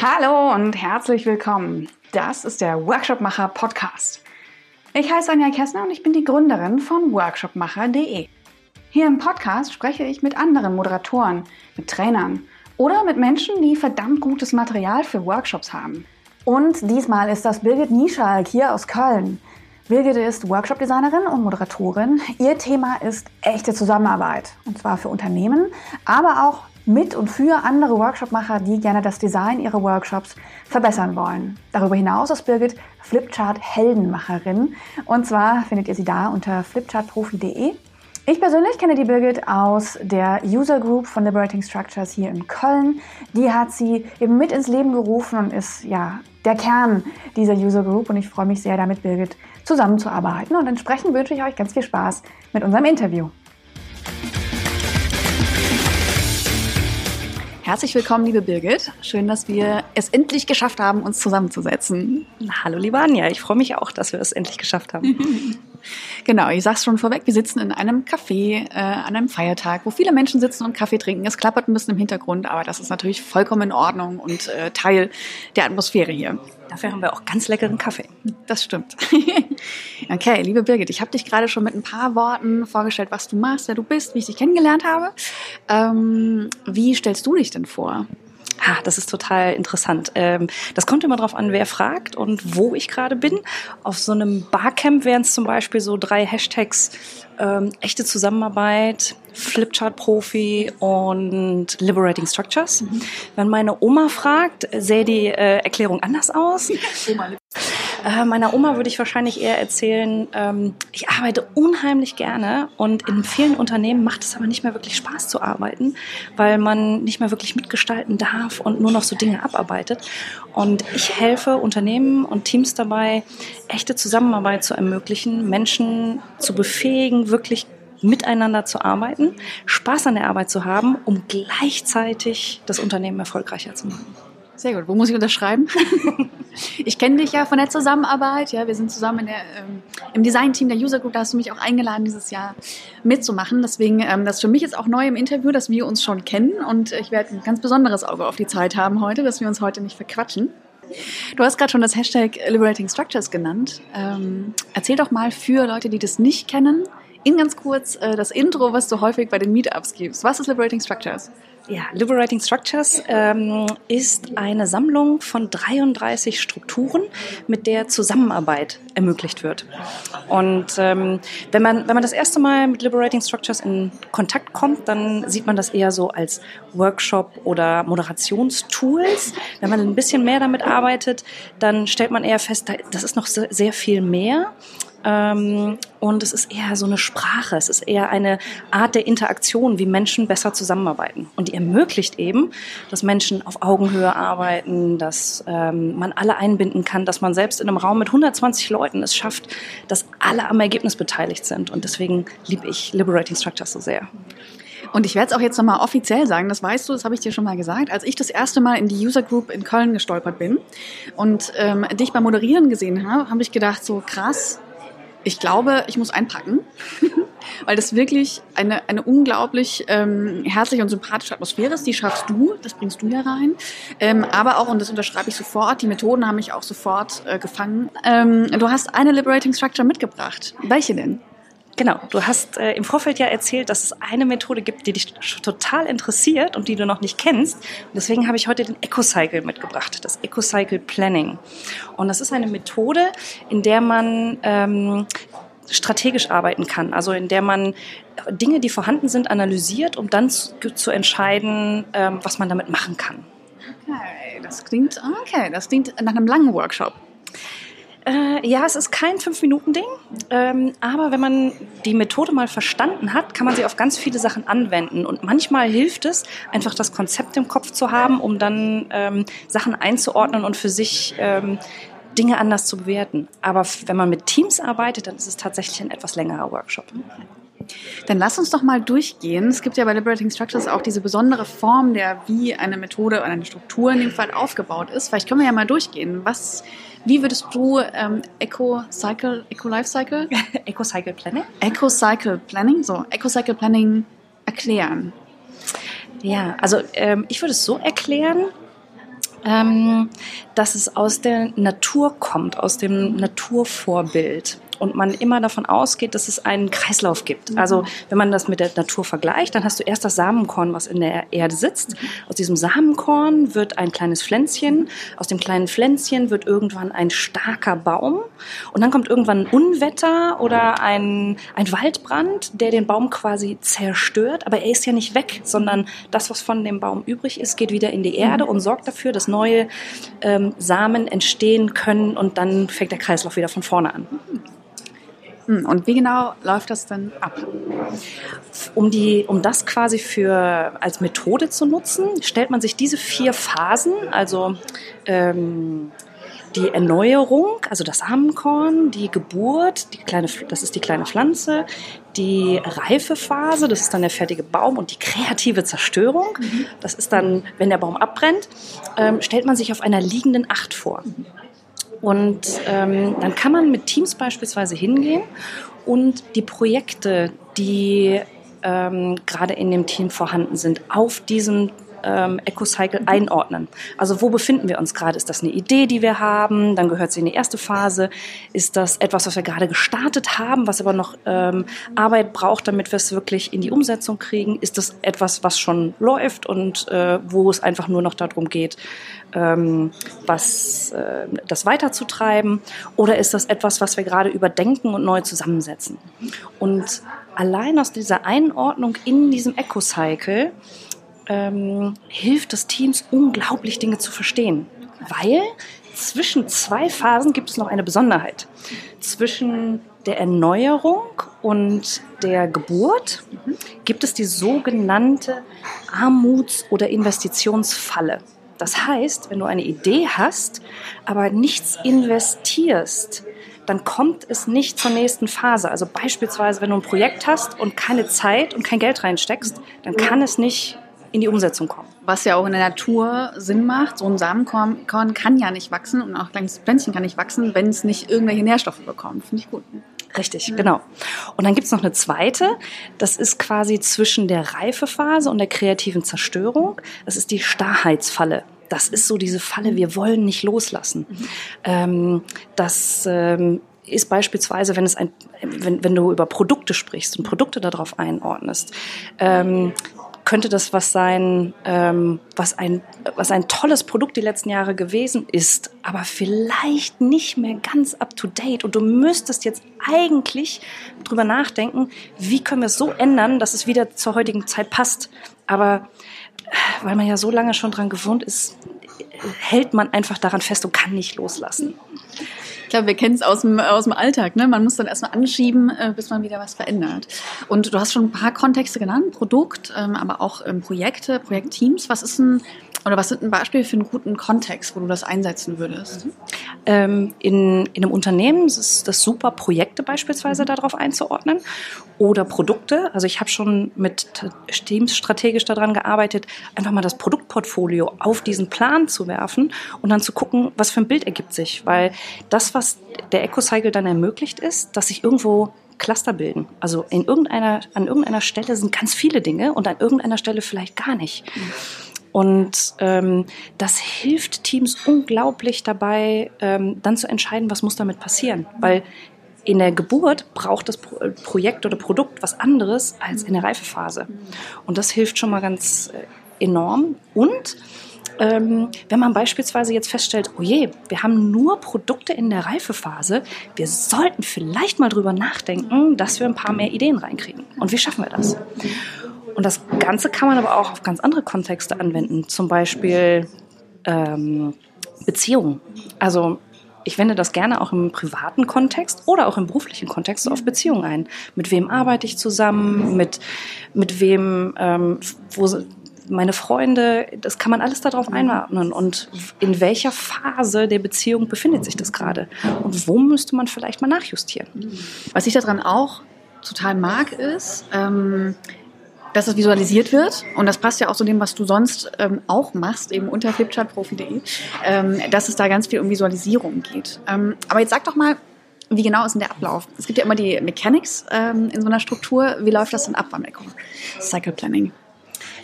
Hallo und herzlich willkommen. Das ist der Workshopmacher Podcast. Ich heiße Anja Kessner und ich bin die Gründerin von workshopmacher.de. Hier im Podcast spreche ich mit anderen Moderatoren, mit Trainern oder mit Menschen, die verdammt gutes Material für Workshops haben. Und diesmal ist das Birgit Nieschalk hier aus Köln. Birgit ist Workshop-Designerin und Moderatorin. Ihr Thema ist echte Zusammenarbeit. Und zwar für Unternehmen, aber auch mit und für andere Workshopmacher, die gerne das Design ihrer Workshops verbessern wollen. Darüber hinaus ist Birgit Flipchart-Heldenmacherin. Und zwar findet ihr sie da unter flipchartprofi.de. Ich persönlich kenne die Birgit aus der User Group von Liberating Structures hier in Köln. Die hat sie eben mit ins Leben gerufen und ist ja der Kern dieser User Group. Und ich freue mich sehr, damit Birgit zusammenzuarbeiten. Und entsprechend wünsche ich euch ganz viel Spaß mit unserem Interview. Herzlich willkommen, liebe Birgit. Schön, dass wir es endlich geschafft haben, uns zusammenzusetzen. Hallo, liebe Anja. Ich freue mich auch, dass wir es endlich geschafft haben. genau, ich sag's schon vorweg. Wir sitzen in einem Café äh, an einem Feiertag, wo viele Menschen sitzen und Kaffee trinken. Es klappert ein bisschen im Hintergrund, aber das ist natürlich vollkommen in Ordnung und äh, Teil der Atmosphäre hier. Dafür haben wir auch ganz leckeren Kaffee. Das stimmt. okay, liebe Birgit, ich habe dich gerade schon mit ein paar Worten vorgestellt, was du machst, wer du bist, wie ich dich kennengelernt habe. Ähm, wie stellst du dich denn vor? Ha, das ist total interessant. Ähm, das kommt immer darauf an, wer fragt und wo ich gerade bin. Auf so einem Barcamp wären es zum Beispiel so drei Hashtags ähm, echte Zusammenarbeit, Flipchart-Profi und Liberating Structures. Mhm. Wenn meine Oma fragt, sähe die äh, Erklärung anders aus. Oma äh, meiner Oma würde ich wahrscheinlich eher erzählen, ähm, ich arbeite unheimlich gerne und in vielen Unternehmen macht es aber nicht mehr wirklich Spaß zu arbeiten, weil man nicht mehr wirklich mitgestalten darf und nur noch so Dinge abarbeitet. Und ich helfe Unternehmen und Teams dabei, echte Zusammenarbeit zu ermöglichen, Menschen zu befähigen, wirklich miteinander zu arbeiten, Spaß an der Arbeit zu haben, um gleichzeitig das Unternehmen erfolgreicher zu machen. Sehr gut. Wo muss ich unterschreiben? ich kenne dich ja von der Zusammenarbeit. Ja, wir sind zusammen in der, ähm, im Design-Team der User Group. Da hast du mich auch eingeladen, dieses Jahr mitzumachen. Deswegen, ähm, das ist für mich jetzt auch neu im Interview, dass wir uns schon kennen. Und ich werde ein ganz besonderes Auge auf die Zeit haben heute, dass wir uns heute nicht verquatschen. Du hast gerade schon das Hashtag Liberating Structures genannt. Ähm, erzähl doch mal für Leute, die das nicht kennen, in ganz kurz äh, das Intro, was du häufig bei den Meetups gibst. Was ist Liberating Structures? Ja, Liberating Structures ähm, ist eine Sammlung von 33 Strukturen, mit der Zusammenarbeit ermöglicht wird. Und ähm, wenn, man, wenn man das erste Mal mit Liberating Structures in Kontakt kommt, dann sieht man das eher so als Workshop oder Moderationstools. Wenn man ein bisschen mehr damit arbeitet, dann stellt man eher fest, das ist noch sehr viel mehr. Ähm, und es ist eher so eine Sprache, es ist eher eine Art der Interaktion, wie Menschen besser zusammenarbeiten. Und die ermöglicht eben, dass Menschen auf Augenhöhe arbeiten, dass ähm, man alle einbinden kann, dass man selbst in einem Raum mit 120 Leuten es schafft, dass alle am Ergebnis beteiligt sind. Und deswegen liebe ich Liberating Structures so sehr. Und ich werde es auch jetzt nochmal offiziell sagen, das weißt du, das habe ich dir schon mal gesagt. Als ich das erste Mal in die User Group in Köln gestolpert bin und ähm, dich beim Moderieren gesehen habe, habe ich gedacht, so krass, ich glaube, ich muss einpacken, weil das wirklich eine, eine unglaublich ähm, herzliche und sympathische Atmosphäre ist. Die schaffst du, das bringst du ja rein. Ähm, aber auch, und das unterschreibe ich sofort, die Methoden haben mich auch sofort äh, gefangen. Ähm, du hast eine Liberating Structure mitgebracht. Welche denn? Genau, du hast äh, im Vorfeld ja erzählt, dass es eine Methode gibt, die dich total interessiert und die du noch nicht kennst. Und deswegen habe ich heute den EcoCycle mitgebracht, das EcoCycle Planning. Und das ist eine Methode, in der man ähm, strategisch arbeiten kann, also in der man Dinge, die vorhanden sind, analysiert, um dann zu, zu entscheiden, ähm, was man damit machen kann. Okay, das klingt okay, das klingt nach einem langen Workshop. Äh, ja, es ist kein Fünf-Minuten-Ding, ähm, aber wenn man die Methode mal verstanden hat, kann man sie auf ganz viele Sachen anwenden. Und manchmal hilft es, einfach das Konzept im Kopf zu haben, um dann ähm, Sachen einzuordnen und für sich ähm, Dinge anders zu bewerten. Aber wenn man mit Teams arbeitet, dann ist es tatsächlich ein etwas längerer Workshop. Dann lass uns doch mal durchgehen. Es gibt ja bei Liberating Structures auch diese besondere Form, der wie eine Methode oder eine Struktur in dem Fall aufgebaut ist. Vielleicht können wir ja mal durchgehen. Was wie würdest du ähm, Eco-Cycle, Eco-Life-Cycle? Eco-Cycle Planning? Eco-Cycle Planning, so, Eco-Cycle Planning erklären. Ja, also ähm, ich würde es so erklären, ähm, dass es aus der Natur kommt, aus dem Naturvorbild und man immer davon ausgeht, dass es einen Kreislauf gibt. Mhm. Also wenn man das mit der Natur vergleicht, dann hast du erst das Samenkorn, was in der Erde sitzt. Aus diesem Samenkorn wird ein kleines Pflänzchen. Aus dem kleinen Pflänzchen wird irgendwann ein starker Baum. Und dann kommt irgendwann ein Unwetter oder ein, ein Waldbrand, der den Baum quasi zerstört. Aber er ist ja nicht weg, sondern das, was von dem Baum übrig ist, geht wieder in die Erde mhm. und sorgt dafür, dass neue ähm, Samen entstehen können und dann fängt der Kreislauf wieder von vorne an. Hm, und wie genau läuft das denn ab? Um, die, um das quasi für, als Methode zu nutzen, stellt man sich diese vier Phasen, also ähm, die Erneuerung, also das Samenkorn, die Geburt, die kleine, das ist die kleine Pflanze, die Reifephase, das ist dann der fertige Baum und die kreative Zerstörung, das ist dann, wenn der Baum abbrennt, ähm, stellt man sich auf einer liegenden Acht vor. Und ähm, dann kann man mit Teams beispielsweise hingehen und die Projekte, die ähm, gerade in dem Team vorhanden sind, auf diesem ähm, EcoCycle einordnen. Also wo befinden wir uns gerade? Ist das eine Idee, die wir haben? Dann gehört sie in die erste Phase. Ist das etwas, was wir gerade gestartet haben, was aber noch ähm, Arbeit braucht, damit wir es wirklich in die Umsetzung kriegen? Ist das etwas, was schon läuft und äh, wo es einfach nur noch darum geht, ähm, was, äh, das weiterzutreiben? Oder ist das etwas, was wir gerade überdenken und neu zusammensetzen? Und allein aus dieser Einordnung in diesem EcoCycle ähm, hilft es Teams unglaublich Dinge zu verstehen, weil zwischen zwei Phasen gibt es noch eine Besonderheit. Zwischen der Erneuerung und der Geburt gibt es die sogenannte Armuts- oder Investitionsfalle. Das heißt, wenn du eine Idee hast, aber nichts investierst, dann kommt es nicht zur nächsten Phase. Also beispielsweise, wenn du ein Projekt hast und keine Zeit und kein Geld reinsteckst, dann kann es nicht in die Umsetzung kommen. Was ja auch in der Natur Sinn macht. So ein Samenkorn kann ja nicht wachsen und auch ein kleines Pflänzchen kann nicht wachsen, wenn es nicht irgendwelche Nährstoffe bekommt. Finde ich gut. Richtig, genau. Und dann gibt es noch eine zweite, das ist quasi zwischen der Reifephase und der kreativen Zerstörung. Das ist die Starrheitsfalle. Das ist so diese Falle, wir wollen nicht loslassen. Mhm. Ähm, das ähm, ist beispielsweise, wenn es ein, wenn, wenn du über Produkte sprichst und Produkte darauf einordnest, ähm, könnte das was sein, ähm, was, ein, was ein tolles Produkt die letzten Jahre gewesen ist, aber vielleicht nicht mehr ganz up-to-date. Und du müsstest jetzt eigentlich drüber nachdenken, wie können wir es so ändern, dass es wieder zur heutigen Zeit passt. Aber äh, weil man ja so lange schon dran gewohnt ist, hält man einfach daran fest und kann nicht loslassen. Ich glaube, wir kennen es aus dem, aus dem Alltag. Ne? Man muss dann erstmal anschieben, äh, bis man wieder was verändert. Und du hast schon ein paar Kontexte genannt, Produkt, ähm, aber auch ähm, Projekte, Projektteams. Was ist ein oder was sind ein Beispiel für einen guten Kontext, wo du das einsetzen würdest? Mhm. Ähm, in, in einem Unternehmen ist das super, Projekte beispielsweise mhm. darauf einzuordnen oder Produkte. Also ich habe schon mit Teams strategisch daran gearbeitet, einfach mal das Produktportfolio auf diesen Plan zu werfen und dann zu gucken, was für ein Bild ergibt sich. Weil das, was der EcoCycle dann ermöglicht, ist, dass sich irgendwo Cluster bilden. Also in irgendeiner, an irgendeiner Stelle sind ganz viele Dinge und an irgendeiner Stelle vielleicht gar nicht. Mhm. Und ähm, das hilft Teams unglaublich dabei, ähm, dann zu entscheiden, was muss damit passieren. Weil in der Geburt braucht das Pro Projekt oder Produkt was anderes als in der Reifephase. Und das hilft schon mal ganz äh, enorm. Und ähm, wenn man beispielsweise jetzt feststellt, oh je, wir haben nur Produkte in der Reifephase, wir sollten vielleicht mal drüber nachdenken, dass wir ein paar mehr Ideen reinkriegen. Und wie schaffen wir das? Und das Ganze kann man aber auch auf ganz andere Kontexte anwenden, zum Beispiel ähm, Beziehungen. Also ich wende das gerne auch im privaten Kontext oder auch im beruflichen Kontext auf Beziehungen ein. Mit wem arbeite ich zusammen? Mit, mit wem, ähm, wo meine Freunde, das kann man alles darauf einordnen. Und in welcher Phase der Beziehung befindet sich das gerade? Und wo müsste man vielleicht mal nachjustieren? Was ich daran auch total mag, ist, ähm, dass es visualisiert wird. Und das passt ja auch zu dem, was du sonst ähm, auch machst, eben unter flipchartprofi.de, ähm, dass es da ganz viel um Visualisierung geht. Ähm, aber jetzt sag doch mal, wie genau ist denn der Ablauf? Es gibt ja immer die Mechanics ähm, in so einer Struktur. Wie läuft das denn ab beim Eco Cycle Planning?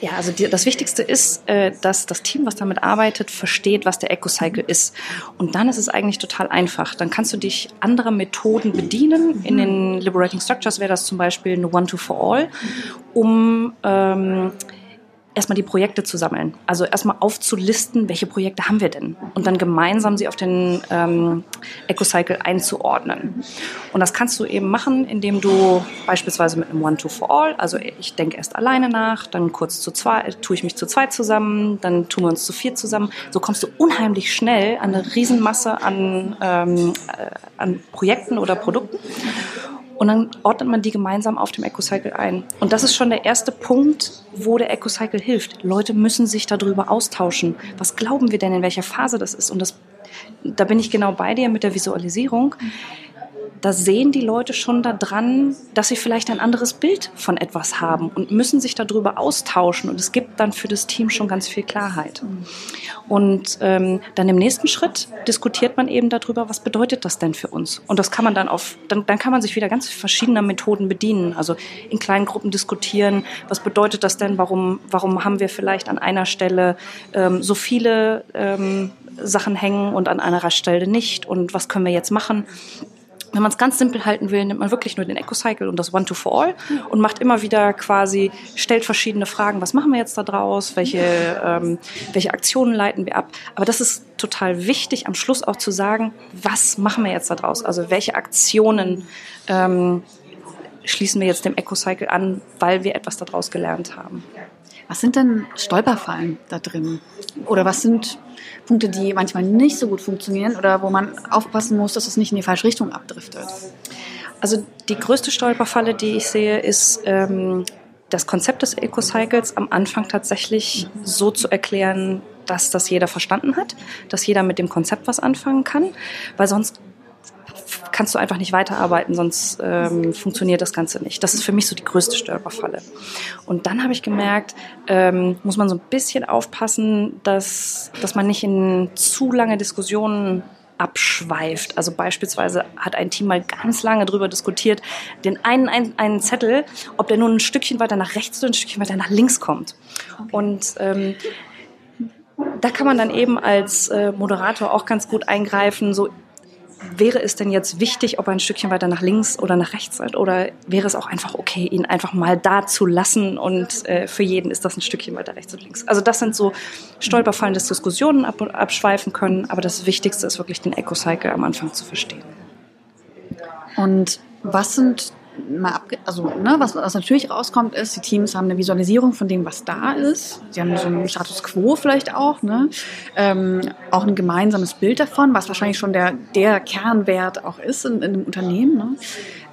Ja, also die, das Wichtigste ist, äh, dass das Team, was damit arbeitet, versteht, was der EcoCycle ist. Und dann ist es eigentlich total einfach. Dann kannst du dich anderer Methoden bedienen. In den Liberating Structures wäre das zum Beispiel eine One-to-For-All, um ähm, erstmal die Projekte zu sammeln. Also erstmal aufzulisten, welche Projekte haben wir denn? Und dann gemeinsam sie auf den ähm, EcoCycle einzuordnen. Und das kannst du eben machen, indem du beispielsweise mit einem One-Two-For-All, also ich denke erst alleine nach, dann kurz zu zweit, tue ich mich zu zweit zusammen, dann tun wir uns zu vier zusammen. So kommst du unheimlich schnell an eine Riesenmasse an, ähm, äh, an Projekten oder Produkten. Und dann ordnet man die gemeinsam auf dem EcoCycle ein. Und das ist schon der erste Punkt, wo der EcoCycle hilft. Leute müssen sich darüber austauschen. Was glauben wir denn, in welcher Phase das ist? Und das, da bin ich genau bei dir mit der Visualisierung da sehen die Leute schon daran, dass sie vielleicht ein anderes Bild von etwas haben und müssen sich darüber austauschen. Und es gibt dann für das Team schon ganz viel Klarheit. Und ähm, dann im nächsten Schritt diskutiert man eben darüber, was bedeutet das denn für uns? Und das kann man dann auf, dann, dann kann man sich wieder ganz verschiedener Methoden bedienen. Also in kleinen Gruppen diskutieren, was bedeutet das denn? Warum, warum haben wir vielleicht an einer Stelle ähm, so viele ähm, Sachen hängen und an einer Stelle nicht? Und was können wir jetzt machen? Wenn man es ganz simpel halten will, nimmt man wirklich nur den EcoCycle und das One-to-For-All und macht immer wieder quasi, stellt verschiedene Fragen, was machen wir jetzt da draus, welche, ähm, welche Aktionen leiten wir ab. Aber das ist total wichtig, am Schluss auch zu sagen, was machen wir jetzt da draus, also welche Aktionen ähm, schließen wir jetzt dem EcoCycle an, weil wir etwas daraus gelernt haben. Was sind denn Stolperfallen da drin? Oder was sind Punkte, die manchmal nicht so gut funktionieren oder wo man aufpassen muss, dass es nicht in die falsche Richtung abdriftet? Also die größte Stolperfalle, die ich sehe, ist ähm, das Konzept des Ecocycles am Anfang tatsächlich so zu erklären, dass das jeder verstanden hat, dass jeder mit dem Konzept was anfangen kann, weil sonst kannst du einfach nicht weiterarbeiten, sonst ähm, funktioniert das Ganze nicht. Das ist für mich so die größte Stolperfalle. Und dann habe ich gemerkt, ähm, muss man so ein bisschen aufpassen, dass, dass man nicht in zu lange Diskussionen abschweift. Also beispielsweise hat ein Team mal ganz lange darüber diskutiert, den einen, einen, einen Zettel, ob der nun ein Stückchen weiter nach rechts oder ein Stückchen weiter nach links kommt. Okay. Und ähm, da kann man dann eben als äh, Moderator auch ganz gut eingreifen, so wäre es denn jetzt wichtig, ob er ein Stückchen weiter nach links oder nach rechts ist? Oder wäre es auch einfach okay, ihn einfach mal da zu lassen und äh, für jeden ist das ein Stückchen weiter rechts und links? Also das sind so Stolperfallen, dass Diskussionen ab, abschweifen können, aber das Wichtigste ist wirklich den Eco-Cycle am Anfang zu verstehen. Und was sind mal abge also ne, was, was natürlich rauskommt, ist, die Teams haben eine Visualisierung von dem, was da ist. Sie haben so einen Status quo vielleicht auch, ne? Ähm, auch ein gemeinsames Bild davon, was wahrscheinlich schon der, der Kernwert auch ist in, in einem Unternehmen. Ne?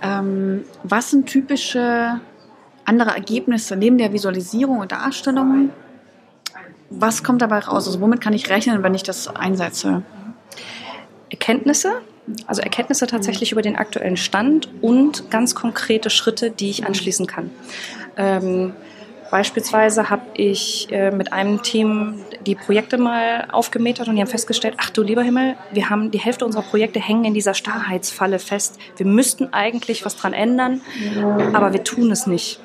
Ähm, was sind typische andere Ergebnisse neben der Visualisierung und Darstellung? Was kommt dabei raus? Also womit kann ich rechnen, wenn ich das einsetze? Erkenntnisse, also Erkenntnisse tatsächlich über den aktuellen Stand und ganz konkrete Schritte, die ich anschließen kann. Ähm, Beispielsweise habe ich äh, mit einem Team die Projekte mal aufgemetert und die haben festgestellt, ach du lieber Himmel, wir haben die Hälfte unserer Projekte hängen in dieser Starrheitsfalle fest. Wir müssten eigentlich was dran ändern, aber wir tun es nicht.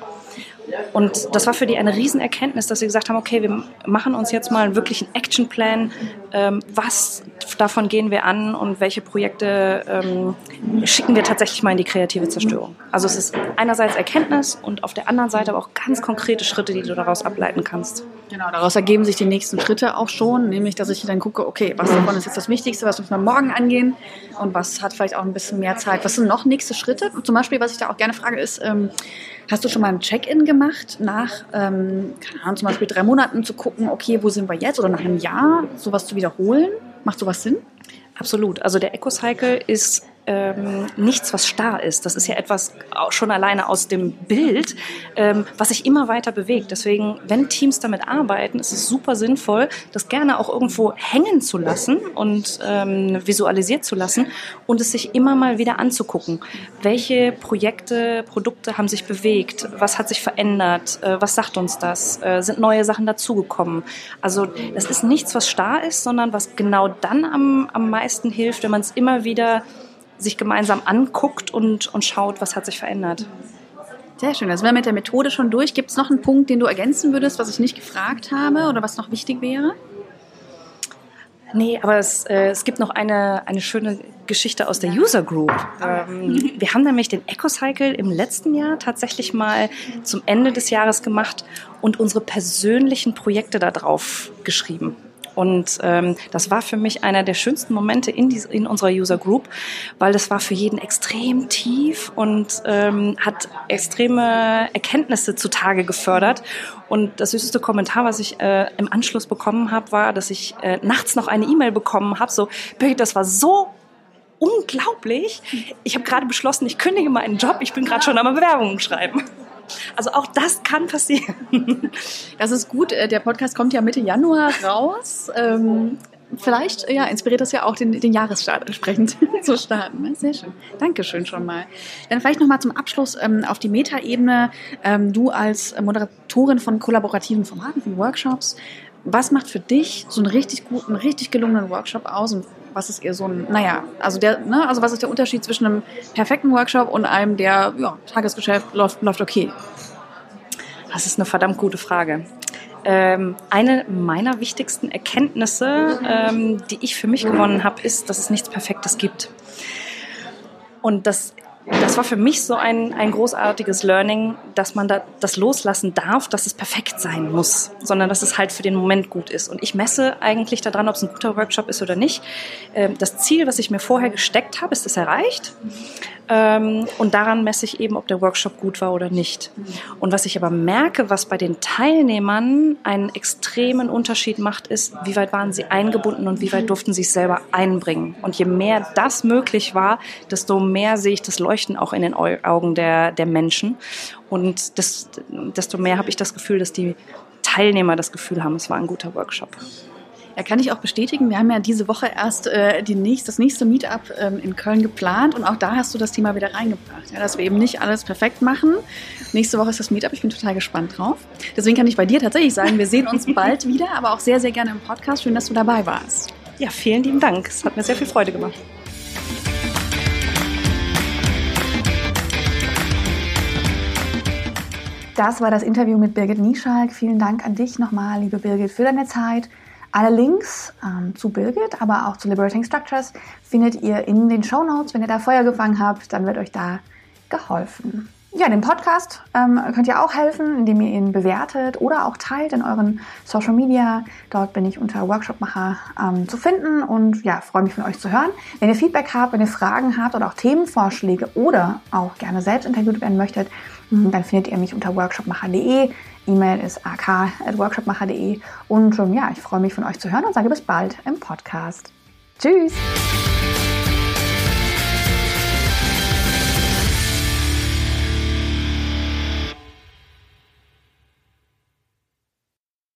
Und das war für die eine Riesenerkenntnis, dass sie gesagt haben, okay, wir machen uns jetzt mal einen Actionplan. Ähm, was davon gehen wir an und welche Projekte ähm, schicken wir tatsächlich mal in die kreative Zerstörung? Also es ist einerseits Erkenntnis und auf der anderen Seite aber auch ganz konkrete Schritte, die du daraus ableiten kannst. Genau, daraus ergeben sich die nächsten Schritte auch schon, nämlich dass ich dann gucke, okay, was davon ist jetzt das Wichtigste, was müssen wir morgen angehen und was hat vielleicht auch ein bisschen mehr Zeit. Was sind noch nächste Schritte? Zum Beispiel, was ich da auch gerne frage, ist, ähm, Hast du schon mal ein Check-in gemacht nach, ähm, keine Ahnung, zum Beispiel drei Monaten zu gucken, okay, wo sind wir jetzt oder nach einem Jahr, sowas zu wiederholen? Macht sowas Sinn? Absolut. Also der Eco-Cycle ist ähm, nichts, was starr ist. Das ist ja etwas schon alleine aus dem Bild, ähm, was sich immer weiter bewegt. Deswegen, wenn Teams damit arbeiten, ist es super sinnvoll, das gerne auch irgendwo hängen zu lassen und ähm, visualisiert zu lassen und es sich immer mal wieder anzugucken. Welche Projekte, Produkte haben sich bewegt? Was hat sich verändert? Äh, was sagt uns das? Äh, sind neue Sachen dazugekommen? Also das ist nichts, was starr ist, sondern was genau dann am, am meisten hilft, wenn man es immer wieder sich gemeinsam anguckt und, und schaut, was hat sich verändert. Sehr schön. Also wir mit der Methode schon durch. Gibt es noch einen Punkt, den du ergänzen würdest, was ich nicht gefragt habe oder was noch wichtig wäre? Nee, aber es, äh, es gibt noch eine, eine schöne Geschichte aus der User Group. Ähm, wir haben nämlich den EcoCycle im letzten Jahr tatsächlich mal zum Ende des Jahres gemacht und unsere persönlichen Projekte da drauf geschrieben. Und ähm, das war für mich einer der schönsten Momente in, die, in unserer User Group, weil das war für jeden extrem tief und ähm, hat extreme Erkenntnisse zutage gefördert. Und das süßeste Kommentar, was ich äh, im Anschluss bekommen habe, war, dass ich äh, nachts noch eine E-Mail bekommen habe, so, Birgit, das war so unglaublich. Ich habe gerade beschlossen, ich kündige meinen Job, ich bin gerade schon am Bewerbungen schreiben. Also auch das kann passieren. Das ist gut. Äh, der Podcast kommt ja Mitte Januar raus. Ähm, vielleicht ja, inspiriert das ja auch den, den Jahresstart entsprechend zu starten. Ne? Sehr schön. Dankeschön schon mal. Dann vielleicht nochmal zum Abschluss ähm, auf die Metaebene. Ähm, du als Moderatorin von kollaborativen Formaten, von Workshops, was macht für dich so einen richtig guten, richtig gelungenen Workshop aus und was ist eher so ein, naja, also der, ne, also was ist der Unterschied zwischen einem perfekten Workshop und einem, der, ja, Tagesgeschäft läuft, läuft okay? Das ist eine verdammt gute Frage. Ähm, eine meiner wichtigsten Erkenntnisse, ähm, die ich für mich gewonnen habe, ist, dass es nichts Perfektes gibt. Und das das war für mich so ein, ein großartiges Learning, dass man da das loslassen darf, dass es perfekt sein muss, sondern dass es halt für den Moment gut ist. Und ich messe eigentlich daran, ob es ein guter Workshop ist oder nicht. Ähm, das Ziel, was ich mir vorher gesteckt habe, ist es erreicht. Ähm, und daran messe ich eben, ob der Workshop gut war oder nicht. Und was ich aber merke, was bei den Teilnehmern einen extremen Unterschied macht, ist, wie weit waren sie eingebunden und wie weit durften sie es selber einbringen. Und je mehr das möglich war, desto mehr sehe ich das Leuchten auch in den Augen der, der Menschen. Und das, desto mehr habe ich das Gefühl, dass die Teilnehmer das Gefühl haben, es war ein guter Workshop. Ja, kann ich auch bestätigen. Wir haben ja diese Woche erst äh, die nächst, das nächste Meetup ähm, in Köln geplant und auch da hast du das Thema wieder reingebracht, ja, dass wir eben nicht alles perfekt machen. Nächste Woche ist das Meetup. Ich bin total gespannt drauf. Deswegen kann ich bei dir tatsächlich sagen, wir sehen uns bald wieder, aber auch sehr, sehr gerne im Podcast. Schön, dass du dabei warst. Ja, vielen lieben Dank. Es hat mir sehr viel Freude gemacht. Das war das Interview mit Birgit Nieschalk. Vielen Dank an dich nochmal, liebe Birgit, für deine Zeit. Alle Links ähm, zu Birgit, aber auch zu Liberating Structures findet ihr in den Show Notes. Wenn ihr da Feuer gefangen habt, dann wird euch da geholfen. Ja, dem Podcast ähm, könnt ihr auch helfen, indem ihr ihn bewertet oder auch teilt in euren Social Media. Dort bin ich unter Workshopmacher ähm, zu finden und ja, freue mich von euch zu hören. Wenn ihr Feedback habt, wenn ihr Fragen habt oder auch Themenvorschläge oder auch gerne selbst interviewt werden möchtet, hm, dann findet ihr mich unter workshopmacher.de. E-Mail ist ak.workshopmacher.de. Und ähm, ja, ich freue mich von euch zu hören und sage bis bald im Podcast. Tschüss!